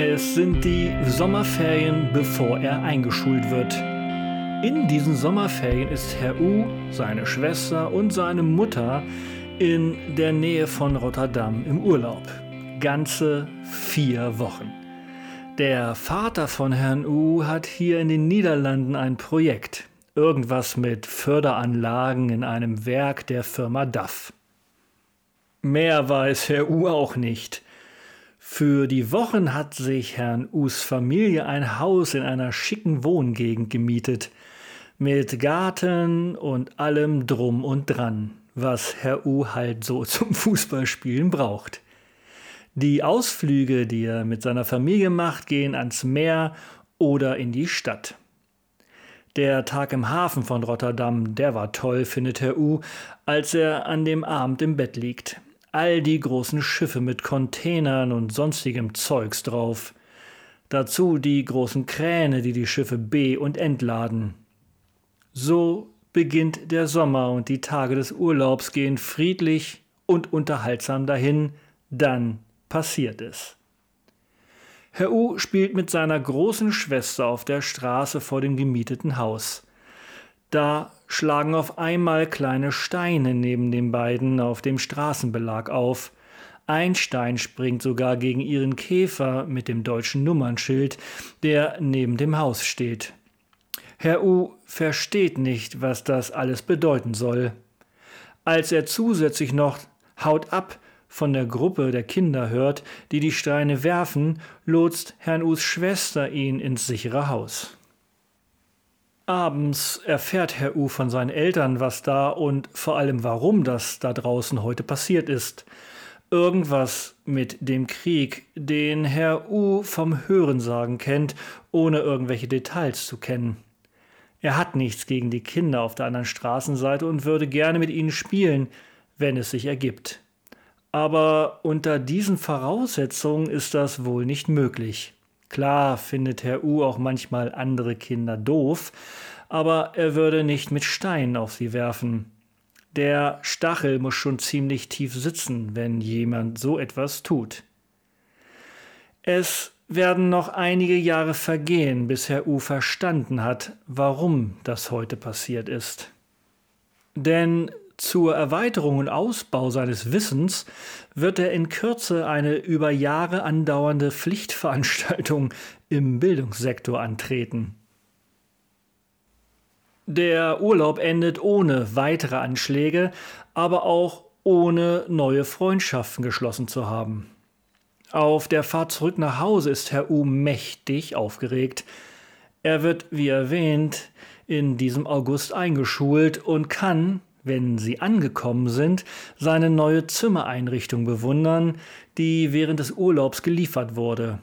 Es sind die Sommerferien, bevor er eingeschult wird. In diesen Sommerferien ist Herr U, seine Schwester und seine Mutter in der Nähe von Rotterdam im Urlaub. Ganze vier Wochen. Der Vater von Herrn U hat hier in den Niederlanden ein Projekt. Irgendwas mit Förderanlagen in einem Werk der Firma DAF. Mehr weiß Herr U auch nicht. Für die Wochen hat sich Herrn Us Familie ein Haus in einer schicken Wohngegend gemietet, mit Garten und allem drum und dran, was Herr U halt so zum Fußballspielen braucht. Die Ausflüge, die er mit seiner Familie macht, gehen ans Meer oder in die Stadt. Der Tag im Hafen von Rotterdam, der war toll, findet Herr U, als er an dem Abend im Bett liegt all die großen Schiffe mit Containern und sonstigem Zeugs drauf. Dazu die großen Kräne, die die Schiffe be- und entladen. So beginnt der Sommer und die Tage des Urlaubs gehen friedlich und unterhaltsam dahin, dann passiert es. Herr U spielt mit seiner großen Schwester auf der Straße vor dem gemieteten Haus. Da schlagen auf einmal kleine Steine neben den beiden auf dem Straßenbelag auf. Ein Stein springt sogar gegen ihren Käfer mit dem deutschen Nummernschild, der neben dem Haus steht. Herr U versteht nicht, was das alles bedeuten soll. Als er zusätzlich noch Haut ab von der Gruppe der Kinder hört, die die Steine werfen, lotst Herrn Us Schwester ihn ins sichere Haus. Abends erfährt Herr U von seinen Eltern, was da und vor allem warum das da draußen heute passiert ist. Irgendwas mit dem Krieg, den Herr U vom Hörensagen kennt, ohne irgendwelche Details zu kennen. Er hat nichts gegen die Kinder auf der anderen Straßenseite und würde gerne mit ihnen spielen, wenn es sich ergibt. Aber unter diesen Voraussetzungen ist das wohl nicht möglich. Klar findet Herr U auch manchmal andere Kinder doof, aber er würde nicht mit Steinen auf sie werfen. Der Stachel muss schon ziemlich tief sitzen, wenn jemand so etwas tut. Es werden noch einige Jahre vergehen, bis Herr U verstanden hat, warum das heute passiert ist. Denn zur Erweiterung und Ausbau seines Wissens wird er in Kürze eine über Jahre andauernde Pflichtveranstaltung im Bildungssektor antreten. Der Urlaub endet ohne weitere Anschläge, aber auch ohne neue Freundschaften geschlossen zu haben. Auf der Fahrt zurück nach Hause ist Herr U mächtig aufgeregt. Er wird, wie erwähnt, in diesem August eingeschult und kann, wenn sie angekommen sind, seine neue Zimmereinrichtung bewundern, die während des Urlaubs geliefert wurde.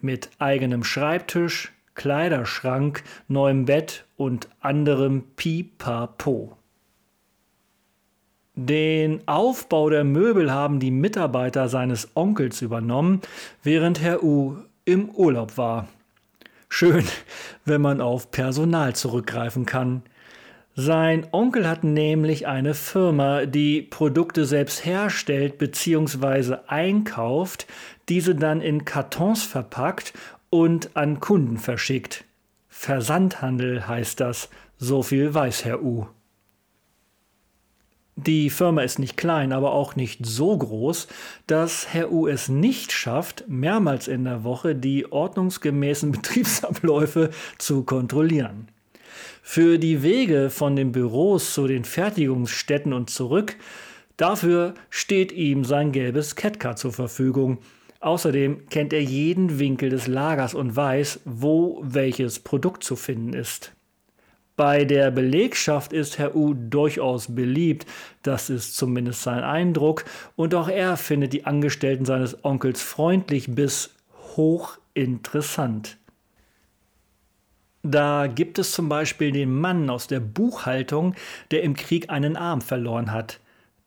Mit eigenem Schreibtisch, Kleiderschrank, neuem Bett und anderem Pipapo. Den Aufbau der Möbel haben die Mitarbeiter seines Onkels übernommen, während Herr U im Urlaub war. Schön, wenn man auf Personal zurückgreifen kann. Sein Onkel hat nämlich eine Firma, die Produkte selbst herstellt bzw. einkauft, diese dann in Kartons verpackt und an Kunden verschickt. Versandhandel heißt das, so viel weiß Herr U. Die Firma ist nicht klein, aber auch nicht so groß, dass Herr U es nicht schafft, mehrmals in der Woche die ordnungsgemäßen Betriebsabläufe zu kontrollieren. Für die Wege von den Büros zu den Fertigungsstätten und zurück, dafür steht ihm sein gelbes Catcar zur Verfügung. Außerdem kennt er jeden Winkel des Lagers und weiß, wo welches Produkt zu finden ist. Bei der Belegschaft ist Herr U durchaus beliebt, das ist zumindest sein Eindruck, und auch er findet die Angestellten seines Onkels freundlich bis hochinteressant. Da gibt es zum Beispiel den Mann aus der Buchhaltung, der im Krieg einen Arm verloren hat.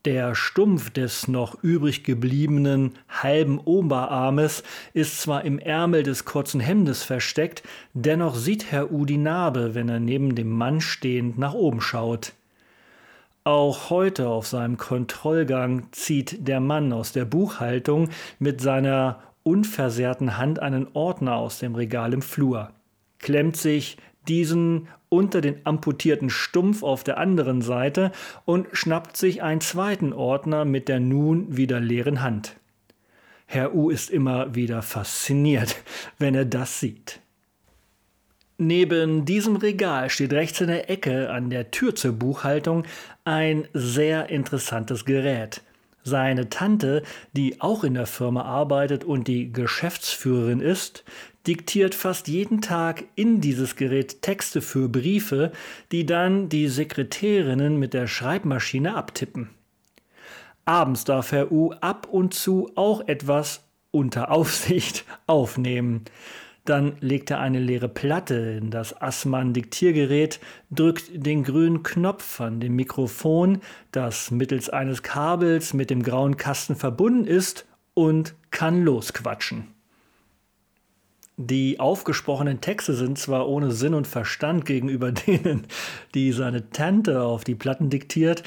Der Stumpf des noch übrig gebliebenen halben Oberarmes ist zwar im Ärmel des kurzen Hemdes versteckt, dennoch sieht Herr U die Narbe, wenn er neben dem Mann stehend nach oben schaut. Auch heute auf seinem Kontrollgang zieht der Mann aus der Buchhaltung mit seiner unversehrten Hand einen Ordner aus dem Regal im Flur, klemmt sich diesen unter den amputierten Stumpf auf der anderen Seite und schnappt sich einen zweiten Ordner mit der nun wieder leeren Hand. Herr U ist immer wieder fasziniert, wenn er das sieht. Neben diesem Regal steht rechts in der Ecke an der Tür zur Buchhaltung ein sehr interessantes Gerät. Seine Tante, die auch in der Firma arbeitet und die Geschäftsführerin ist, diktiert fast jeden Tag in dieses Gerät Texte für Briefe, die dann die Sekretärinnen mit der Schreibmaschine abtippen. Abends darf Herr U ab und zu auch etwas unter Aufsicht aufnehmen. Dann legt er eine leere Platte in das Assmann-Diktiergerät, drückt den grünen Knopf an dem Mikrofon, das mittels eines Kabels mit dem grauen Kasten verbunden ist, und kann losquatschen. Die aufgesprochenen Texte sind zwar ohne Sinn und Verstand gegenüber denen, die seine Tante auf die Platten diktiert,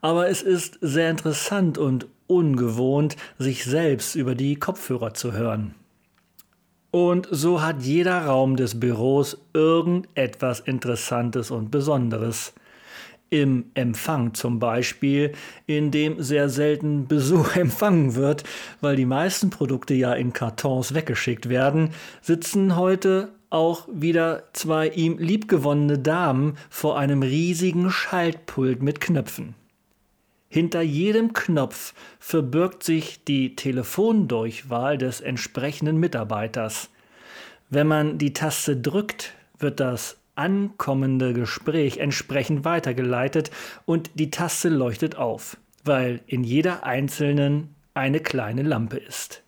aber es ist sehr interessant und ungewohnt, sich selbst über die Kopfhörer zu hören. Und so hat jeder Raum des Büros irgendetwas Interessantes und Besonderes. Im Empfang zum Beispiel, in dem sehr selten Besuch empfangen wird, weil die meisten Produkte ja in Kartons weggeschickt werden, sitzen heute auch wieder zwei ihm liebgewonnene Damen vor einem riesigen Schaltpult mit Knöpfen. Hinter jedem Knopf verbirgt sich die Telefondurchwahl des entsprechenden Mitarbeiters. Wenn man die Taste drückt, wird das ankommende Gespräch entsprechend weitergeleitet und die Taste leuchtet auf, weil in jeder einzelnen eine kleine Lampe ist.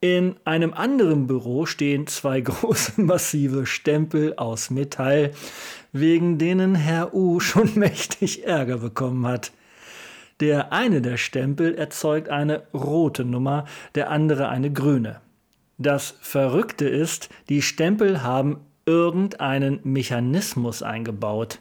In einem anderen Büro stehen zwei große massive Stempel aus Metall, wegen denen Herr U schon mächtig Ärger bekommen hat. Der eine der Stempel erzeugt eine rote Nummer, der andere eine grüne. Das Verrückte ist, die Stempel haben irgendeinen Mechanismus eingebaut.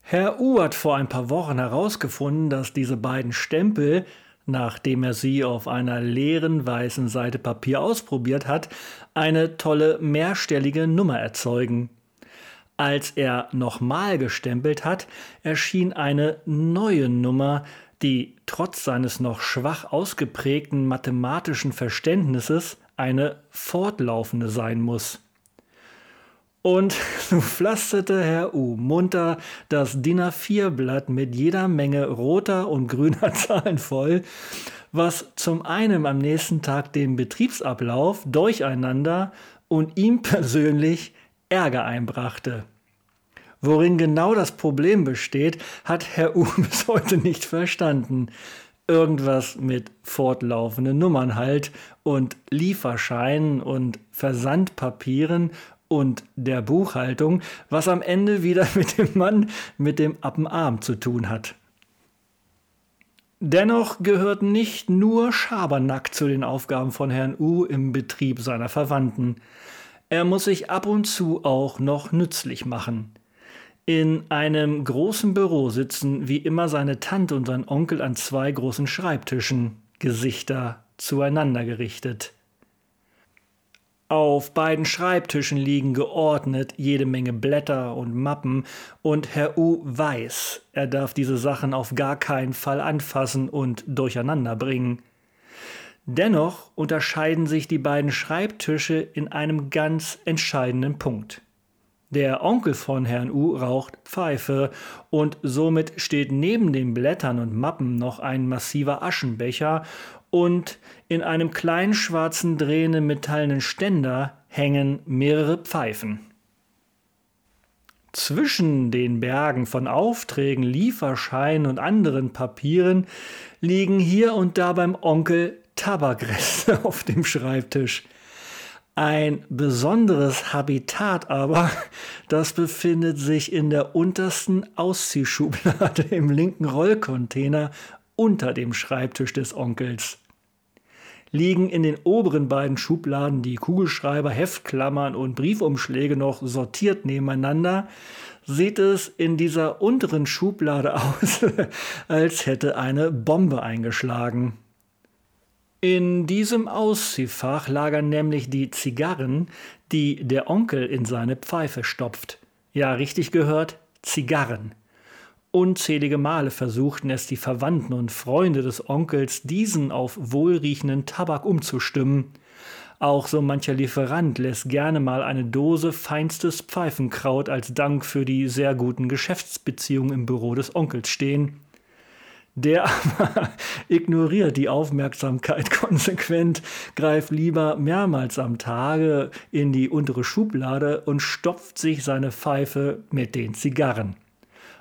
Herr U hat vor ein paar Wochen herausgefunden, dass diese beiden Stempel, nachdem er sie auf einer leeren weißen Seite Papier ausprobiert hat, eine tolle mehrstellige Nummer erzeugen. Als er nochmal gestempelt hat, erschien eine neue Nummer, die trotz seines noch schwach ausgeprägten mathematischen Verständnisses eine fortlaufende sein muss. Und so pflasterte Herr U munter das DIN A4-Blatt mit jeder Menge roter und grüner Zahlen voll, was zum einen am nächsten Tag den Betriebsablauf durcheinander und ihm persönlich Ärger einbrachte. Worin genau das Problem besteht, hat Herr U bis heute nicht verstanden. Irgendwas mit fortlaufenden Nummern halt und Lieferscheinen und Versandpapieren und der Buchhaltung, was am Ende wieder mit dem Mann mit dem Appenarm zu tun hat. Dennoch gehört nicht nur Schabernack zu den Aufgaben von Herrn U im Betrieb seiner Verwandten. Er muss sich ab und zu auch noch nützlich machen. In einem großen Büro sitzen wie immer seine Tante und sein Onkel an zwei großen Schreibtischen, Gesichter zueinander gerichtet. Auf beiden Schreibtischen liegen geordnet jede Menge Blätter und Mappen, und Herr U weiß, er darf diese Sachen auf gar keinen Fall anfassen und durcheinander bringen. Dennoch unterscheiden sich die beiden Schreibtische in einem ganz entscheidenden Punkt. Der Onkel von Herrn U raucht Pfeife und somit steht neben den Blättern und Mappen noch ein massiver Aschenbecher und in einem kleinen schwarzen drehenden metallenen Ständer hängen mehrere Pfeifen. Zwischen den Bergen von Aufträgen, Lieferscheinen und anderen Papieren liegen hier und da beim Onkel Tabakreste auf dem Schreibtisch. Ein besonderes Habitat aber, das befindet sich in der untersten Ausziehschublade im linken Rollcontainer unter dem Schreibtisch des Onkels. Liegen in den oberen beiden Schubladen die Kugelschreiber, Heftklammern und Briefumschläge noch sortiert nebeneinander, sieht es in dieser unteren Schublade aus, als hätte eine Bombe eingeschlagen. In diesem Ausziehfach lagern nämlich die Zigarren, die der Onkel in seine Pfeife stopft. Ja, richtig gehört, Zigarren. Unzählige Male versuchten es die Verwandten und Freunde des Onkels, diesen auf wohlriechenden Tabak umzustimmen. Auch so mancher Lieferant lässt gerne mal eine Dose feinstes Pfeifenkraut als Dank für die sehr guten Geschäftsbeziehungen im Büro des Onkels stehen. Der aber ignoriert die Aufmerksamkeit konsequent, greift lieber mehrmals am Tage in die untere Schublade und stopft sich seine Pfeife mit den Zigarren.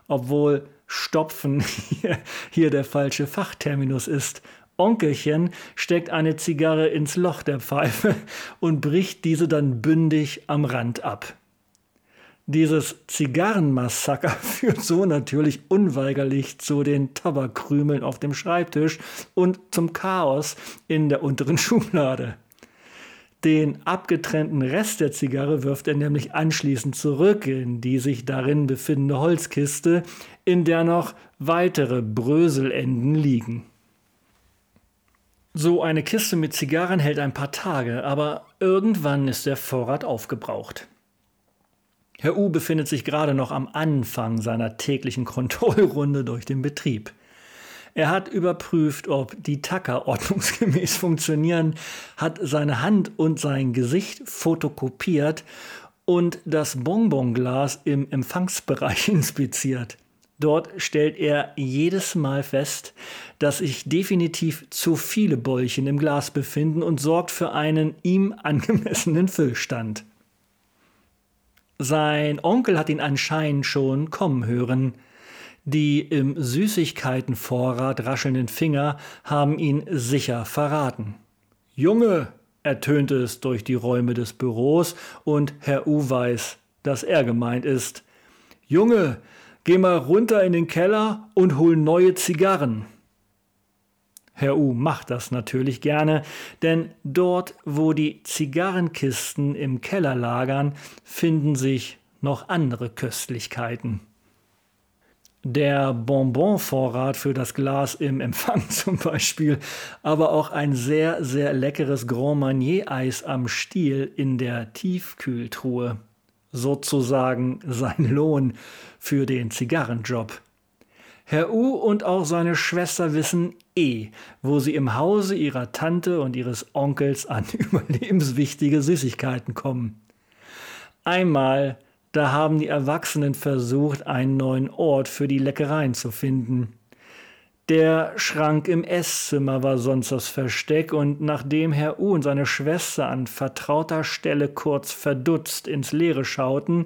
Obwohl Stopfen hier, hier der falsche Fachterminus ist. Onkelchen steckt eine Zigarre ins Loch der Pfeife und bricht diese dann bündig am Rand ab. Dieses Zigarrenmassaker führt so natürlich unweigerlich zu den Tabakkrümeln auf dem Schreibtisch und zum Chaos in der unteren Schublade. Den abgetrennten Rest der Zigarre wirft er nämlich anschließend zurück in die sich darin befindende Holzkiste, in der noch weitere Bröselenden liegen. So eine Kiste mit Zigarren hält ein paar Tage, aber irgendwann ist der Vorrat aufgebraucht. Herr U befindet sich gerade noch am Anfang seiner täglichen Kontrollrunde durch den Betrieb. Er hat überprüft, ob die Tacker ordnungsgemäß funktionieren, hat seine Hand und sein Gesicht fotokopiert und das Bonbonglas im Empfangsbereich inspiziert. Dort stellt er jedes Mal fest, dass sich definitiv zu viele Bäulchen im Glas befinden und sorgt für einen ihm angemessenen Füllstand. Sein Onkel hat ihn anscheinend schon kommen hören. Die im Süßigkeitenvorrat raschelnden Finger haben ihn sicher verraten. Junge, ertönte es durch die Räume des Büros, und Herr U weiß, dass er gemeint ist. Junge, geh mal runter in den Keller und hol neue Zigarren. Herr U macht das natürlich gerne, denn dort, wo die Zigarrenkisten im Keller lagern, finden sich noch andere Köstlichkeiten. Der Bonbonvorrat für das Glas im Empfang zum Beispiel, aber auch ein sehr, sehr leckeres Grand Marnier-Eis am Stiel in der Tiefkühltruhe. Sozusagen sein Lohn für den Zigarrenjob. Herr U und auch seine Schwester wissen eh, wo sie im Hause ihrer Tante und ihres Onkels an überlebenswichtige Süßigkeiten kommen. Einmal, da haben die Erwachsenen versucht, einen neuen Ort für die Leckereien zu finden. Der Schrank im Esszimmer war sonst das Versteck, und nachdem Herr U und seine Schwester an vertrauter Stelle kurz verdutzt ins Leere schauten,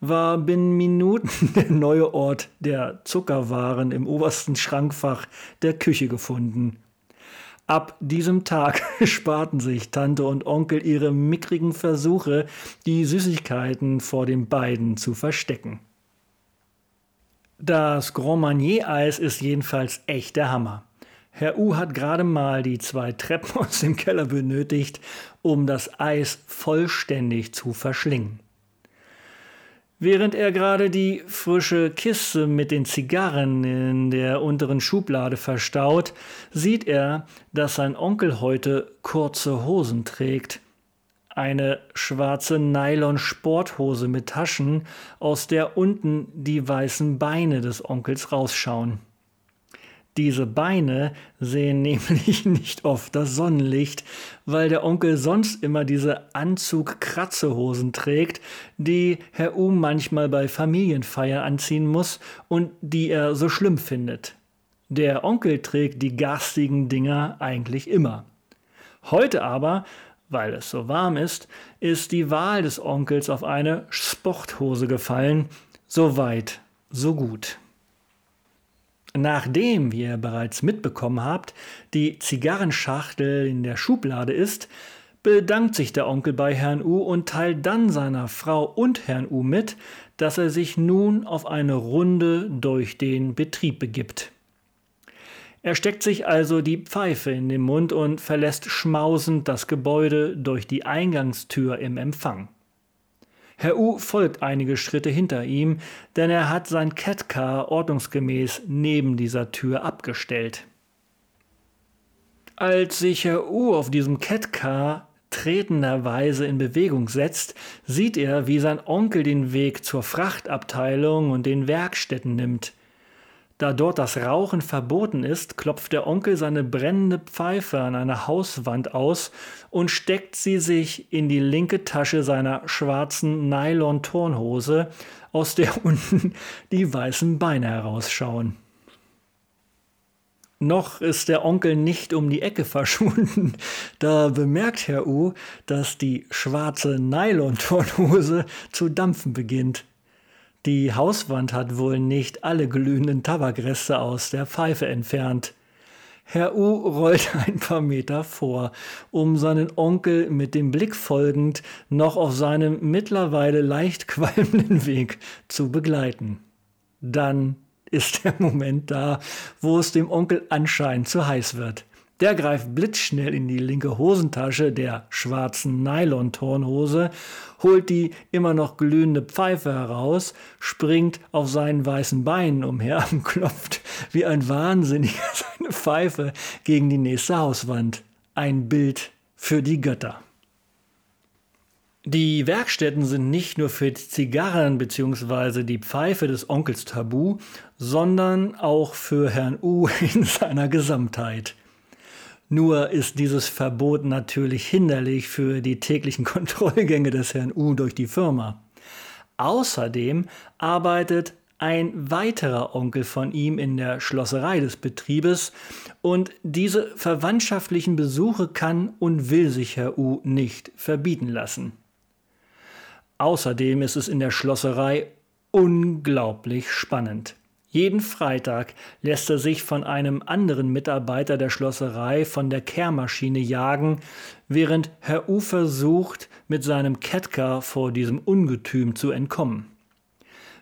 war binnen Minuten der neue Ort der Zuckerwaren im obersten Schrankfach der Küche gefunden. Ab diesem Tag sparten sich Tante und Onkel ihre mickrigen Versuche, die Süßigkeiten vor den beiden zu verstecken. Das Grand Marnier-Eis ist jedenfalls echt der Hammer. Herr U hat gerade mal die zwei Treppen aus dem Keller benötigt, um das Eis vollständig zu verschlingen. Während er gerade die frische Kiste mit den Zigarren in der unteren Schublade verstaut, sieht er, dass sein Onkel heute kurze Hosen trägt. Eine schwarze Nylon-Sporthose mit Taschen, aus der unten die weißen Beine des Onkels rausschauen. Diese Beine sehen nämlich nicht oft das Sonnenlicht, weil der Onkel sonst immer diese Anzug-Kratzehosen trägt, die Herr U manchmal bei Familienfeiern anziehen muss und die er so schlimm findet. Der Onkel trägt die garstigen Dinger eigentlich immer. Heute aber, weil es so warm ist, ist die Wahl des Onkels auf eine Sporthose gefallen. So weit, so gut. Nachdem, wie ihr bereits mitbekommen habt, die Zigarrenschachtel in der Schublade ist, bedankt sich der Onkel bei Herrn U und teilt dann seiner Frau und Herrn U mit, dass er sich nun auf eine Runde durch den Betrieb begibt. Er steckt sich also die Pfeife in den Mund und verlässt schmausend das Gebäude durch die Eingangstür im Empfang. Herr U folgt einige Schritte hinter ihm, denn er hat sein Catcar ordnungsgemäß neben dieser Tür abgestellt. Als sich Herr U auf diesem Catcar tretenderweise in Bewegung setzt, sieht er, wie sein Onkel den Weg zur Frachtabteilung und den Werkstätten nimmt. Da dort das Rauchen verboten ist, klopft der Onkel seine brennende Pfeife an einer Hauswand aus und steckt sie sich in die linke Tasche seiner schwarzen Nylon-Turnhose, aus der unten die weißen Beine herausschauen. Noch ist der Onkel nicht um die Ecke verschwunden. Da bemerkt Herr U, dass die schwarze Nylon-Turnhose zu dampfen beginnt. Die Hauswand hat wohl nicht alle glühenden Tabakreste aus der Pfeife entfernt. Herr U rollt ein paar Meter vor, um seinen Onkel mit dem Blick folgend noch auf seinem mittlerweile leicht qualmenden Weg zu begleiten. Dann ist der Moment da, wo es dem Onkel anscheinend zu heiß wird. Der greift blitzschnell in die linke Hosentasche der schwarzen Nylon-Turnhose, holt die immer noch glühende Pfeife heraus, springt auf seinen weißen Beinen umher und klopft wie ein Wahnsinniger seine Pfeife gegen die nächste Hauswand. Ein Bild für die Götter. Die Werkstätten sind nicht nur für die Zigarren bzw. die Pfeife des Onkels tabu, sondern auch für Herrn U in seiner Gesamtheit. Nur ist dieses Verbot natürlich hinderlich für die täglichen Kontrollgänge des Herrn U durch die Firma. Außerdem arbeitet ein weiterer Onkel von ihm in der Schlosserei des Betriebes und diese verwandtschaftlichen Besuche kann und will sich Herr U nicht verbieten lassen. Außerdem ist es in der Schlosserei unglaublich spannend. Jeden Freitag lässt er sich von einem anderen Mitarbeiter der Schlosserei von der Kehrmaschine jagen, während Herr U versucht, mit seinem Kettker vor diesem Ungetüm zu entkommen.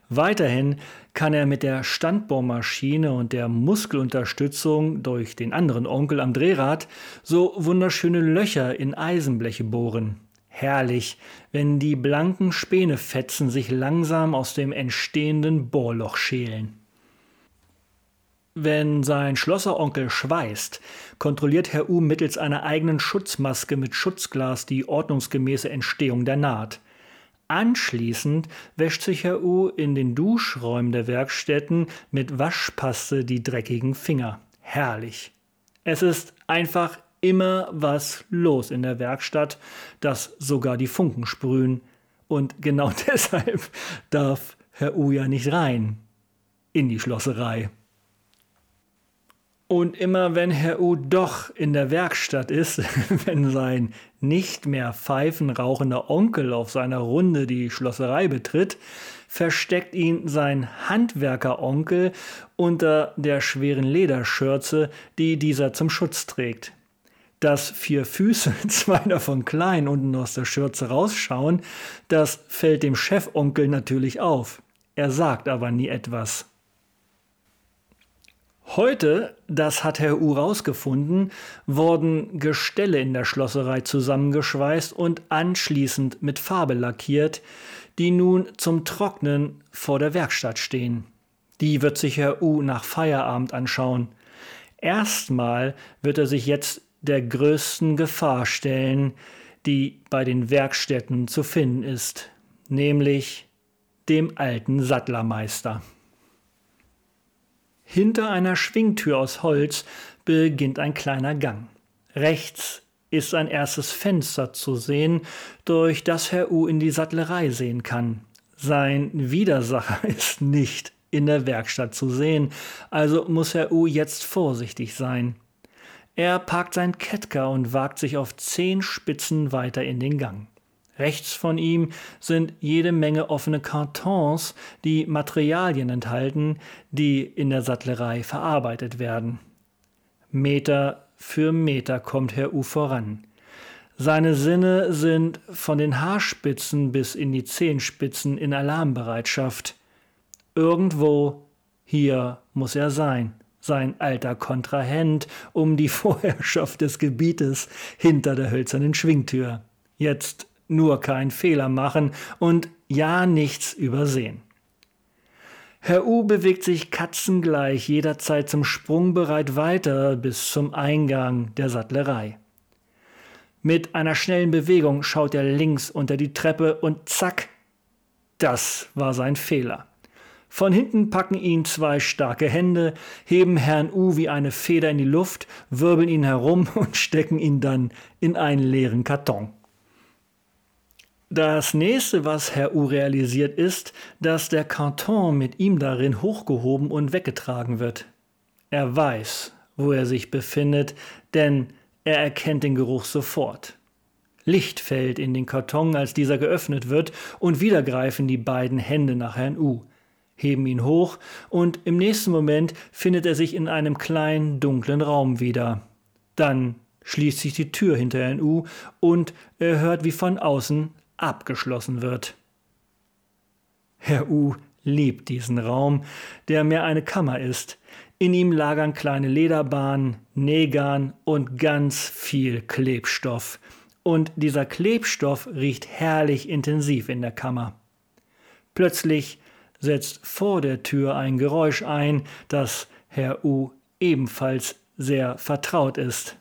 Weiterhin kann er mit der Standbohrmaschine und der Muskelunterstützung durch den anderen Onkel am Drehrad so wunderschöne Löcher in Eisenbleche bohren. Herrlich, wenn die blanken Spänefetzen sich langsam aus dem entstehenden Bohrloch schälen. Wenn sein Schlosseronkel schweißt, kontrolliert Herr U mittels einer eigenen Schutzmaske mit Schutzglas die ordnungsgemäße Entstehung der Naht. Anschließend wäscht sich Herr U in den Duschräumen der Werkstätten mit Waschpaste die dreckigen Finger. Herrlich. Es ist einfach immer was los in der Werkstatt, dass sogar die Funken sprühen. Und genau deshalb darf Herr U ja nicht rein in die Schlosserei. Und immer wenn Herr U doch in der Werkstatt ist, wenn sein nicht mehr pfeifenrauchender Onkel auf seiner Runde die Schlosserei betritt, versteckt ihn sein Handwerkeronkel unter der schweren Lederschürze, die dieser zum Schutz trägt. Dass vier Füße, zwei davon klein, unten aus der Schürze rausschauen, das fällt dem Chefonkel natürlich auf. Er sagt aber nie etwas. Heute, das hat Herr U rausgefunden, wurden Gestelle in der Schlosserei zusammengeschweißt und anschließend mit Farbe lackiert, die nun zum Trocknen vor der Werkstatt stehen. Die wird sich Herr U nach Feierabend anschauen. Erstmal wird er sich jetzt der größten Gefahr stellen, die bei den Werkstätten zu finden ist, nämlich dem alten Sattlermeister. Hinter einer Schwingtür aus Holz beginnt ein kleiner Gang. Rechts ist ein erstes Fenster zu sehen, durch das Herr U in die Sattlerei sehen kann. Sein Widersacher ist nicht in der Werkstatt zu sehen, also muss Herr U jetzt vorsichtig sein. Er parkt sein Kettker und wagt sich auf zehn Spitzen weiter in den Gang. Rechts von ihm sind jede Menge offene Kartons, die Materialien enthalten, die in der Sattlerei verarbeitet werden. Meter für Meter kommt Herr U voran. Seine Sinne sind von den Haarspitzen bis in die Zehenspitzen in Alarmbereitschaft. Irgendwo hier muss er sein, sein alter Kontrahent um die Vorherrschaft des Gebietes hinter der hölzernen Schwingtür. Jetzt nur keinen Fehler machen und ja nichts übersehen. Herr U bewegt sich katzengleich jederzeit zum Sprung bereit weiter bis zum Eingang der Sattlerei. Mit einer schnellen Bewegung schaut er links unter die Treppe und zack, das war sein Fehler. Von hinten packen ihn zwei starke Hände, heben Herrn U wie eine Feder in die Luft, wirbeln ihn herum und stecken ihn dann in einen leeren Karton. Das nächste, was Herr U realisiert, ist, dass der Karton mit ihm darin hochgehoben und weggetragen wird. Er weiß, wo er sich befindet, denn er erkennt den Geruch sofort. Licht fällt in den Karton, als dieser geöffnet wird, und wieder greifen die beiden Hände nach Herrn U, heben ihn hoch, und im nächsten Moment findet er sich in einem kleinen, dunklen Raum wieder. Dann schließt sich die Tür hinter Herrn U, und er hört, wie von außen abgeschlossen wird. Herr U liebt diesen Raum, der mehr eine Kammer ist. In ihm lagern kleine Lederbahnen, Nägern und ganz viel Klebstoff. Und dieser Klebstoff riecht herrlich intensiv in der Kammer. Plötzlich setzt vor der Tür ein Geräusch ein, das Herr U ebenfalls sehr vertraut ist.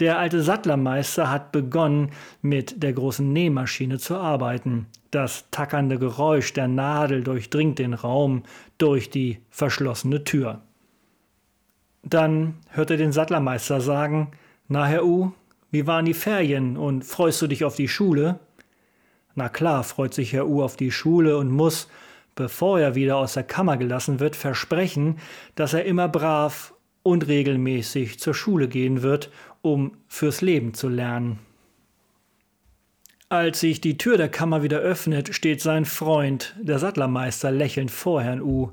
Der alte Sattlermeister hat begonnen, mit der großen Nähmaschine zu arbeiten. Das tackernde Geräusch der Nadel durchdringt den Raum durch die verschlossene Tür. Dann hört er den Sattlermeister sagen: Na, Herr U, wie waren die Ferien und freust du dich auf die Schule? Na klar, freut sich Herr U auf die Schule und muss, bevor er wieder aus der Kammer gelassen wird, versprechen, dass er immer brav und regelmäßig zur Schule gehen wird um fürs Leben zu lernen. Als sich die Tür der Kammer wieder öffnet, steht sein Freund, der Sattlermeister, lächelnd vor Herrn U.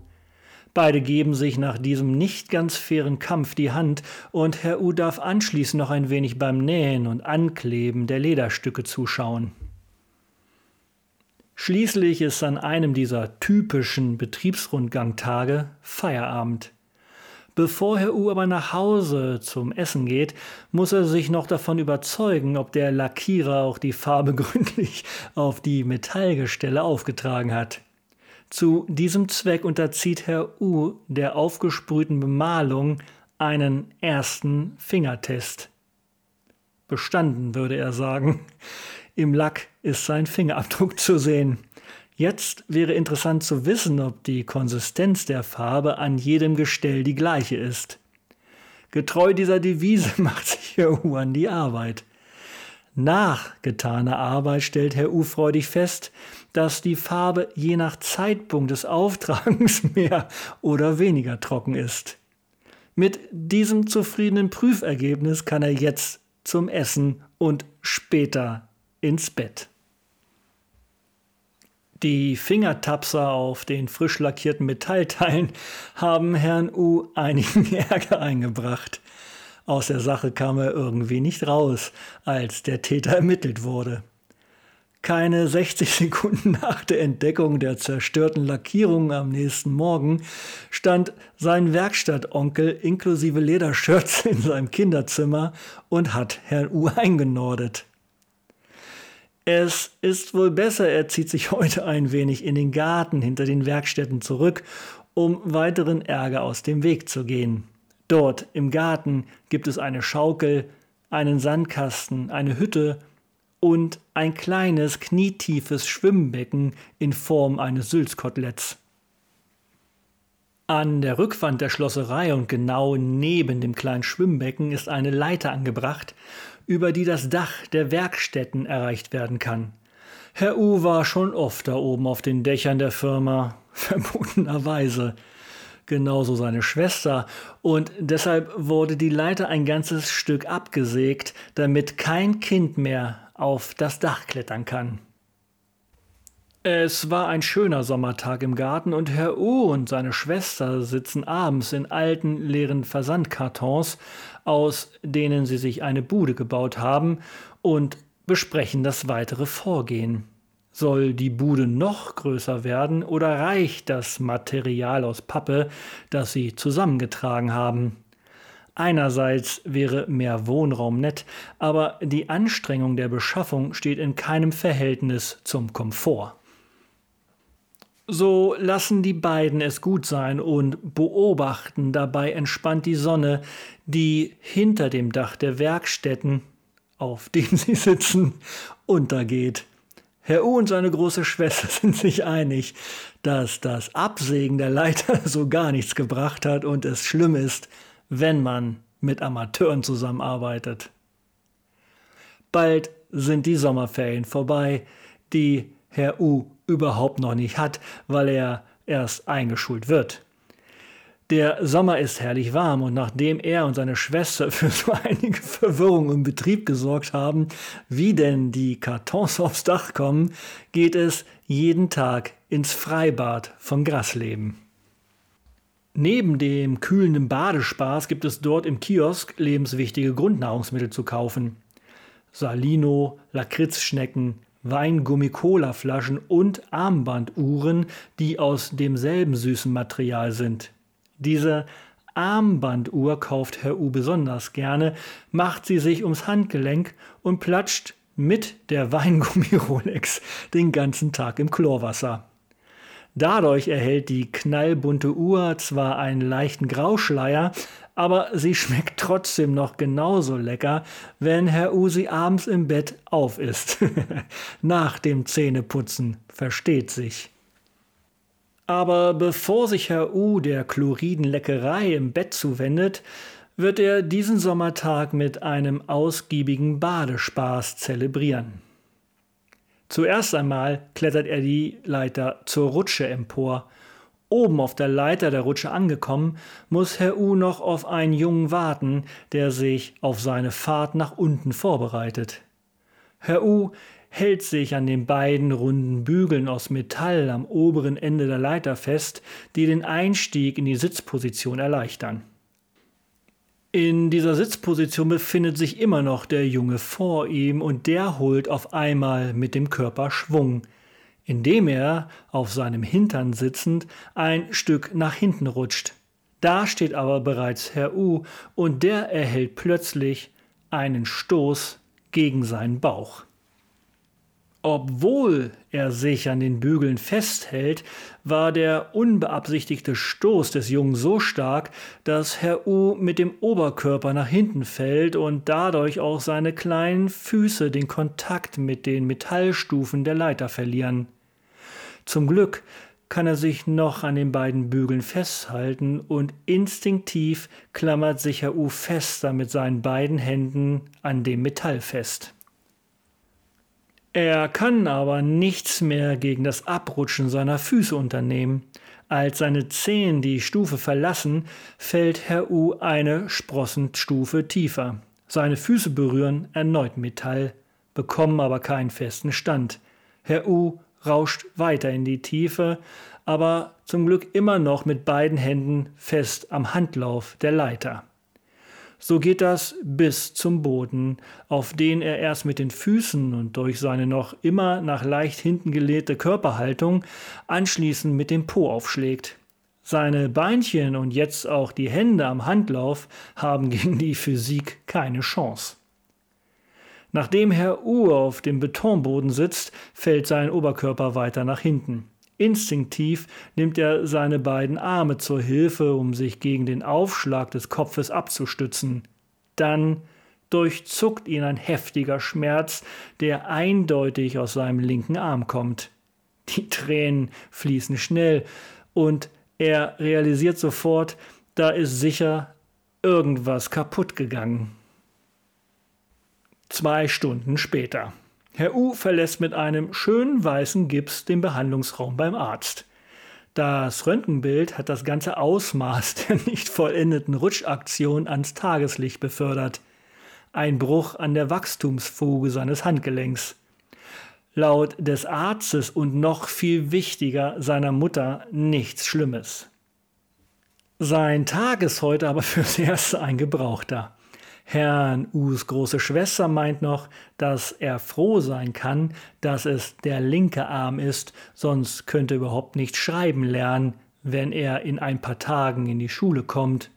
Beide geben sich nach diesem nicht ganz fairen Kampf die Hand, und Herr U darf anschließend noch ein wenig beim Nähen und Ankleben der Lederstücke zuschauen. Schließlich ist an einem dieser typischen Betriebsrundgangtage Feierabend. Bevor Herr U aber nach Hause zum Essen geht, muss er sich noch davon überzeugen, ob der Lackierer auch die Farbe gründlich auf die Metallgestelle aufgetragen hat. Zu diesem Zweck unterzieht Herr U der aufgesprühten Bemalung einen ersten Fingertest. Bestanden, würde er sagen. Im Lack ist sein Fingerabdruck zu sehen. Jetzt wäre interessant zu wissen, ob die Konsistenz der Farbe an jedem Gestell die gleiche ist. Getreu dieser Devise macht sich Herr U an die Arbeit. Nach getaner Arbeit stellt Herr U freudig fest, dass die Farbe je nach Zeitpunkt des Auftragens mehr oder weniger trocken ist. Mit diesem zufriedenen Prüfergebnis kann er jetzt zum Essen und später ins Bett. Die Fingertapser auf den frisch lackierten Metallteilen haben Herrn U einigen Ärger eingebracht. Aus der Sache kam er irgendwie nicht raus, als der Täter ermittelt wurde. Keine 60 Sekunden nach der Entdeckung der zerstörten Lackierung am nächsten Morgen stand sein Werkstattonkel inklusive Ledershirts in seinem Kinderzimmer und hat Herrn U eingenordet. Es ist wohl besser, er zieht sich heute ein wenig in den Garten hinter den Werkstätten zurück, um weiteren Ärger aus dem Weg zu gehen. Dort im Garten gibt es eine Schaukel, einen Sandkasten, eine Hütte und ein kleines, knietiefes Schwimmbecken in Form eines Sülzkoteletts. An der Rückwand der Schlosserei und genau neben dem kleinen Schwimmbecken ist eine Leiter angebracht, über die das Dach der Werkstätten erreicht werden kann. Herr U war schon oft da oben auf den Dächern der Firma, verbotenerweise. Genauso seine Schwester, und deshalb wurde die Leiter ein ganzes Stück abgesägt, damit kein Kind mehr auf das Dach klettern kann. Es war ein schöner Sommertag im Garten und Herr U und seine Schwester sitzen abends in alten, leeren Versandkartons, aus denen sie sich eine Bude gebaut haben, und besprechen das weitere Vorgehen. Soll die Bude noch größer werden oder reicht das Material aus Pappe, das sie zusammengetragen haben? Einerseits wäre mehr Wohnraum nett, aber die Anstrengung der Beschaffung steht in keinem Verhältnis zum Komfort. So lassen die beiden es gut sein und beobachten dabei entspannt die Sonne, die hinter dem Dach der Werkstätten, auf dem sie sitzen, untergeht. Herr U und seine große Schwester sind sich einig, dass das Absägen der Leiter so gar nichts gebracht hat und es schlimm ist, wenn man mit Amateuren zusammenarbeitet. Bald sind die Sommerferien vorbei, die Herr U überhaupt noch nicht hat, weil er erst eingeschult wird. Der Sommer ist herrlich warm und nachdem er und seine Schwester für so einige Verwirrung im Betrieb gesorgt haben, wie denn die Kartons aufs Dach kommen, geht es jeden Tag ins Freibad von Grasleben. Neben dem kühlenden Badespaß gibt es dort im Kiosk lebenswichtige Grundnahrungsmittel zu kaufen. Salino, Lakritzschnecken, Weingummi-Cola-Flaschen und Armbanduhren, die aus demselben süßen Material sind. Diese Armbanduhr kauft Herr U besonders gerne, macht sie sich ums Handgelenk und platscht mit der Weingummi-Rolex den ganzen Tag im Chlorwasser. Dadurch erhält die knallbunte Uhr zwar einen leichten Grauschleier, aber sie schmeckt trotzdem noch genauso lecker, wenn Herr Usi abends im Bett auf ist. Nach dem Zähneputzen, versteht sich. Aber bevor sich Herr U der Chloridenleckerei im Bett zuwendet, wird er diesen Sommertag mit einem ausgiebigen Badespaß zelebrieren. Zuerst einmal klettert er die Leiter zur Rutsche empor Oben auf der Leiter der Rutsche angekommen, muss Herr U noch auf einen Jungen warten, der sich auf seine Fahrt nach unten vorbereitet. Herr U hält sich an den beiden runden Bügeln aus Metall am oberen Ende der Leiter fest, die den Einstieg in die Sitzposition erleichtern. In dieser Sitzposition befindet sich immer noch der Junge vor ihm und der holt auf einmal mit dem Körper Schwung indem er, auf seinem Hintern sitzend, ein Stück nach hinten rutscht. Da steht aber bereits Herr U, und der erhält plötzlich einen Stoß gegen seinen Bauch. Obwohl er sich an den Bügeln festhält, war der unbeabsichtigte Stoß des Jungen so stark, dass Herr U mit dem Oberkörper nach hinten fällt und dadurch auch seine kleinen Füße den Kontakt mit den Metallstufen der Leiter verlieren. Zum Glück kann er sich noch an den beiden Bügeln festhalten und instinktiv klammert sich Herr U fester mit seinen beiden Händen an dem Metall fest. Er kann aber nichts mehr gegen das Abrutschen seiner Füße unternehmen. Als seine Zehen die Stufe verlassen, fällt Herr U eine Sprossenstufe tiefer. Seine Füße berühren erneut Metall, bekommen aber keinen festen Stand. Herr U rauscht weiter in die Tiefe, aber zum Glück immer noch mit beiden Händen fest am Handlauf der Leiter. So geht das bis zum Boden, auf den er erst mit den Füßen und durch seine noch immer nach leicht hinten gelehnte Körperhaltung anschließend mit dem Po aufschlägt. Seine Beinchen und jetzt auch die Hände am Handlauf haben gegen die Physik keine Chance. Nachdem Herr U auf dem Betonboden sitzt, fällt sein Oberkörper weiter nach hinten. Instinktiv nimmt er seine beiden Arme zur Hilfe, um sich gegen den Aufschlag des Kopfes abzustützen. Dann durchzuckt ihn ein heftiger Schmerz, der eindeutig aus seinem linken Arm kommt. Die Tränen fließen schnell und er realisiert sofort, da ist sicher irgendwas kaputt gegangen. Zwei Stunden später. Herr U verlässt mit einem schönen weißen Gips den Behandlungsraum beim Arzt. Das Röntgenbild hat das ganze Ausmaß der nicht vollendeten Rutschaktion ans Tageslicht befördert. Ein Bruch an der Wachstumsfuge seines Handgelenks. Laut des Arztes und noch viel wichtiger seiner Mutter nichts Schlimmes. Sein Tag ist heute aber fürs Erste ein gebrauchter. Herrn Us große Schwester meint noch, dass er froh sein kann, dass es der linke Arm ist, sonst könnte er überhaupt nicht schreiben lernen, wenn er in ein paar Tagen in die Schule kommt.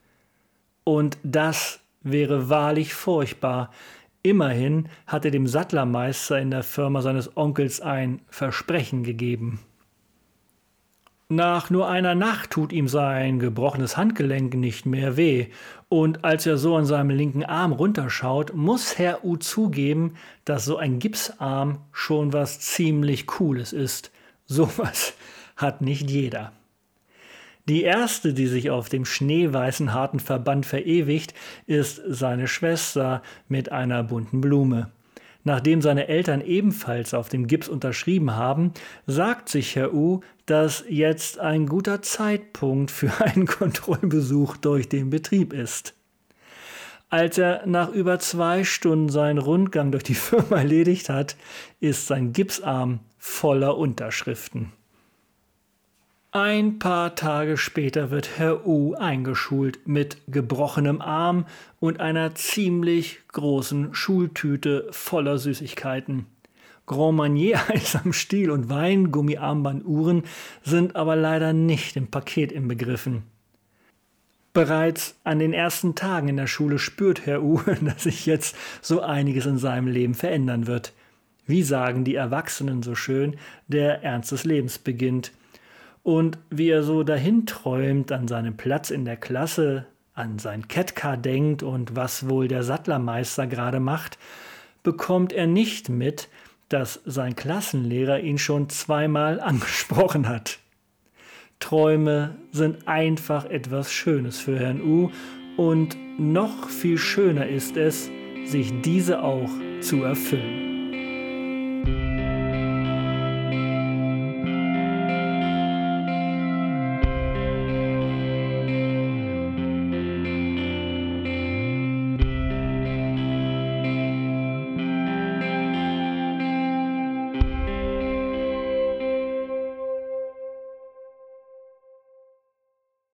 Und das wäre wahrlich furchtbar. Immerhin hat er dem Sattlermeister in der Firma seines Onkels ein Versprechen gegeben. Nach nur einer Nacht tut ihm sein gebrochenes Handgelenk nicht mehr weh, und als er so an seinem linken Arm runterschaut, muss Herr U zugeben, dass so ein Gipsarm schon was ziemlich Cooles ist. Sowas hat nicht jeder. Die erste, die sich auf dem schneeweißen harten Verband verewigt, ist seine Schwester mit einer bunten Blume. Nachdem seine Eltern ebenfalls auf dem Gips unterschrieben haben, sagt sich Herr U, dass jetzt ein guter Zeitpunkt für einen Kontrollbesuch durch den Betrieb ist. Als er nach über zwei Stunden seinen Rundgang durch die Firma erledigt hat, ist sein Gipsarm voller Unterschriften. Ein paar Tage später wird Herr U eingeschult mit gebrochenem Arm und einer ziemlich großen Schultüte voller Süßigkeiten. Grand Marnier Eis am Stiel und Wein, Gummiarmbanduhren sind aber leider nicht im Paket inbegriffen. Bereits an den ersten Tagen in der Schule spürt Herr U, dass sich jetzt so einiges in seinem Leben verändern wird. Wie sagen die Erwachsenen so schön, der Ernst des Lebens beginnt und wie er so dahin träumt an seinem Platz in der Klasse, an sein Kettcar denkt und was wohl der Sattlermeister gerade macht, bekommt er nicht mit, dass sein Klassenlehrer ihn schon zweimal angesprochen hat. Träume sind einfach etwas Schönes für Herrn U und noch viel schöner ist es, sich diese auch zu erfüllen.